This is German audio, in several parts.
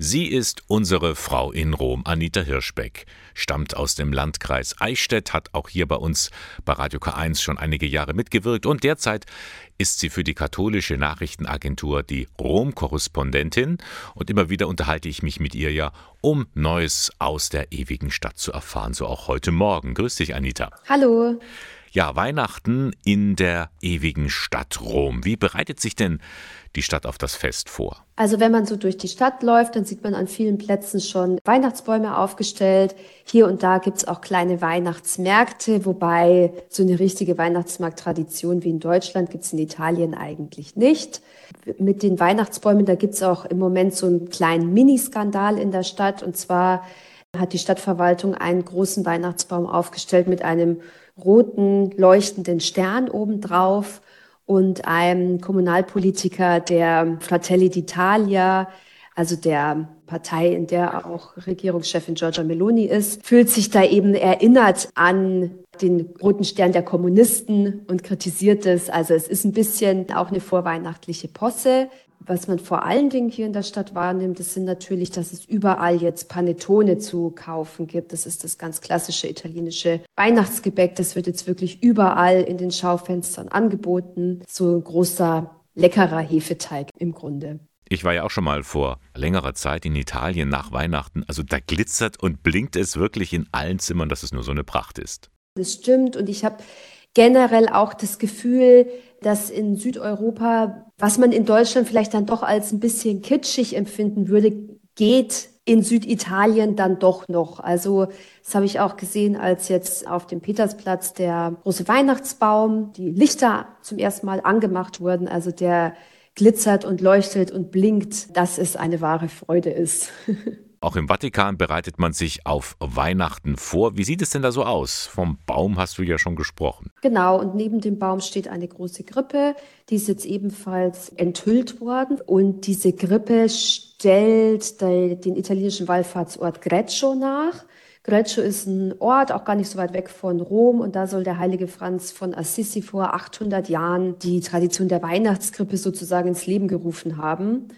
Sie ist unsere Frau in Rom, Anita Hirschbeck, stammt aus dem Landkreis Eichstätt, hat auch hier bei uns bei Radio K1 schon einige Jahre mitgewirkt und derzeit ist sie für die katholische Nachrichtenagentur die Rom-Korrespondentin und immer wieder unterhalte ich mich mit ihr ja, um Neues aus der ewigen Stadt zu erfahren, so auch heute Morgen. Grüß dich, Anita. Hallo. Ja, Weihnachten in der ewigen Stadt Rom. Wie bereitet sich denn die Stadt auf das Fest vor? Also wenn man so durch die Stadt läuft, dann sieht man an vielen Plätzen schon Weihnachtsbäume aufgestellt. Hier und da gibt's auch kleine Weihnachtsmärkte, wobei so eine richtige Weihnachtsmarkttradition wie in Deutschland gibt's in Italien eigentlich nicht. Mit den Weihnachtsbäumen, da gibt's auch im Moment so einen kleinen Miniskandal in der Stadt. Und zwar hat die Stadtverwaltung einen großen Weihnachtsbaum aufgestellt mit einem roten leuchtenden Stern obendrauf und einem Kommunalpolitiker der Fratelli d'Italia, also der Partei, in der auch Regierungschefin Giorgia Meloni ist, fühlt sich da eben erinnert an den roten Stern der Kommunisten und kritisiert es. Also es ist ein bisschen auch eine vorweihnachtliche Posse. Was man vor allen Dingen hier in der Stadt wahrnimmt, das sind natürlich, dass es überall jetzt Panettone zu kaufen gibt. Das ist das ganz klassische italienische Weihnachtsgebäck. Das wird jetzt wirklich überall in den Schaufenstern angeboten. So ein großer, leckerer Hefeteig im Grunde. Ich war ja auch schon mal vor längerer Zeit in Italien nach Weihnachten. Also da glitzert und blinkt es wirklich in allen Zimmern, dass es nur so eine Pracht ist. Das stimmt. Und ich habe generell auch das Gefühl, dass in Südeuropa, was man in Deutschland vielleicht dann doch als ein bisschen kitschig empfinden würde, geht in Süditalien dann doch noch. Also das habe ich auch gesehen, als jetzt auf dem Petersplatz der große Weihnachtsbaum, die Lichter zum ersten Mal angemacht wurden. Also der glitzert und leuchtet und blinkt, dass es eine wahre Freude ist. Auch im Vatikan bereitet man sich auf Weihnachten vor. Wie sieht es denn da so aus? Vom Baum hast du ja schon gesprochen. Genau, und neben dem Baum steht eine große Grippe. Die ist jetzt ebenfalls enthüllt worden. Und diese Grippe stellt den italienischen Wallfahrtsort Greccio nach. Greccio ist ein Ort, auch gar nicht so weit weg von Rom. Und da soll der heilige Franz von Assisi vor 800 Jahren die Tradition der Weihnachtskrippe sozusagen ins Leben gerufen haben.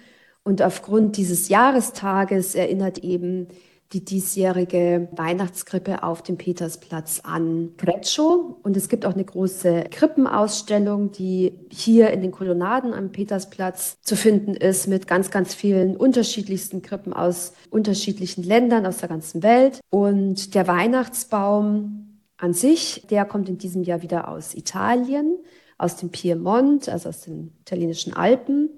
Und aufgrund dieses Jahrestages erinnert eben die diesjährige Weihnachtskrippe auf dem Petersplatz an Greccio. Und es gibt auch eine große Krippenausstellung, die hier in den Kolonnaden am Petersplatz zu finden ist, mit ganz, ganz vielen unterschiedlichsten Krippen aus unterschiedlichen Ländern, aus der ganzen Welt. Und der Weihnachtsbaum an sich, der kommt in diesem Jahr wieder aus Italien, aus dem Piemont, also aus den italienischen Alpen.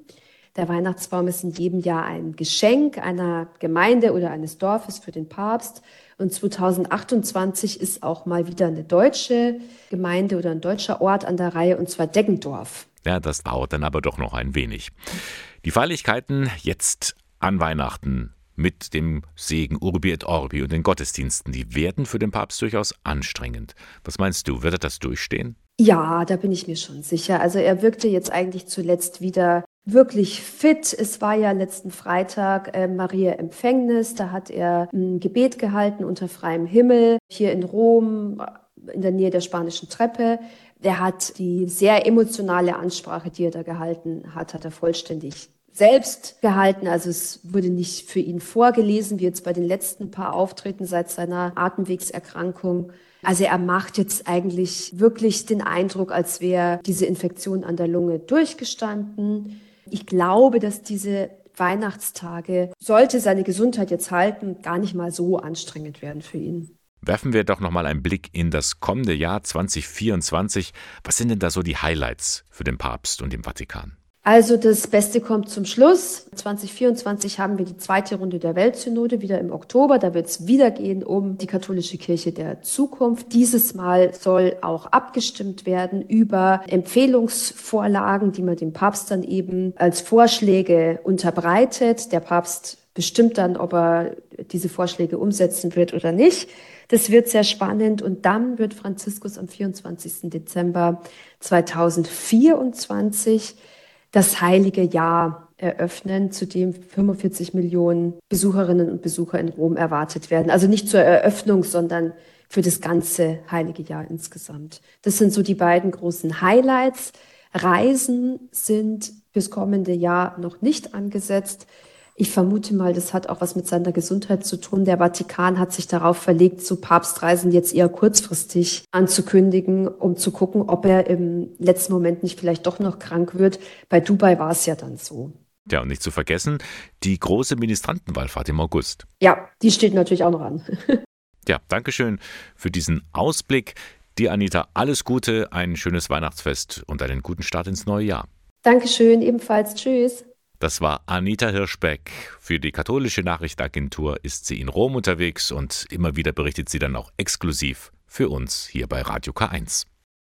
Der Weihnachtsbaum ist in jedem Jahr ein Geschenk einer Gemeinde oder eines Dorfes für den Papst. Und 2028 ist auch mal wieder eine deutsche Gemeinde oder ein deutscher Ort an der Reihe, und zwar Deggendorf. Ja, das dauert dann aber doch noch ein wenig. Die Feierlichkeiten jetzt an Weihnachten mit dem Segen Urbi et Orbi und den Gottesdiensten, die werden für den Papst durchaus anstrengend. Was meinst du, wird er das durchstehen? Ja, da bin ich mir schon sicher. Also er wirkte jetzt eigentlich zuletzt wieder wirklich fit. Es war ja letzten Freitag äh, Maria Empfängnis. Da hat er ein Gebet gehalten unter freiem Himmel hier in Rom in der Nähe der spanischen Treppe. Der hat die sehr emotionale Ansprache, die er da gehalten hat, hat er vollständig selbst gehalten. Also es wurde nicht für ihn vorgelesen, wie jetzt bei den letzten paar Auftritten seit seiner Atemwegserkrankung. Also er macht jetzt eigentlich wirklich den Eindruck, als wäre diese Infektion an der Lunge durchgestanden. Ich glaube, dass diese Weihnachtstage, sollte seine Gesundheit jetzt halten, gar nicht mal so anstrengend werden für ihn. Werfen wir doch noch mal einen Blick in das kommende Jahr 2024. Was sind denn da so die Highlights für den Papst und den Vatikan? Also das Beste kommt zum Schluss. 2024 haben wir die zweite Runde der Weltsynode wieder im Oktober. Da wird es wieder gehen um die katholische Kirche der Zukunft. Dieses Mal soll auch abgestimmt werden über Empfehlungsvorlagen, die man dem Papst dann eben als Vorschläge unterbreitet. Der Papst bestimmt dann, ob er diese Vorschläge umsetzen wird oder nicht. Das wird sehr spannend. Und dann wird Franziskus am 24. Dezember 2024 das heilige Jahr eröffnen, zu dem 45 Millionen Besucherinnen und Besucher in Rom erwartet werden. Also nicht zur Eröffnung, sondern für das ganze heilige Jahr insgesamt. Das sind so die beiden großen Highlights. Reisen sind fürs kommende Jahr noch nicht angesetzt. Ich vermute mal, das hat auch was mit seiner Gesundheit zu tun. Der Vatikan hat sich darauf verlegt, so Papstreisen jetzt eher kurzfristig anzukündigen, um zu gucken, ob er im letzten Moment nicht vielleicht doch noch krank wird. Bei Dubai war es ja dann so. Ja, und nicht zu vergessen, die große Ministrantenwallfahrt im August. Ja, die steht natürlich auch noch an. ja, Dankeschön für diesen Ausblick. Dir, Anita, alles Gute, ein schönes Weihnachtsfest und einen guten Start ins neue Jahr. Dankeschön, ebenfalls. Tschüss. Das war Anita Hirschbeck. Für die katholische Nachrichtenagentur ist sie in Rom unterwegs und immer wieder berichtet sie dann auch exklusiv für uns hier bei Radio K1.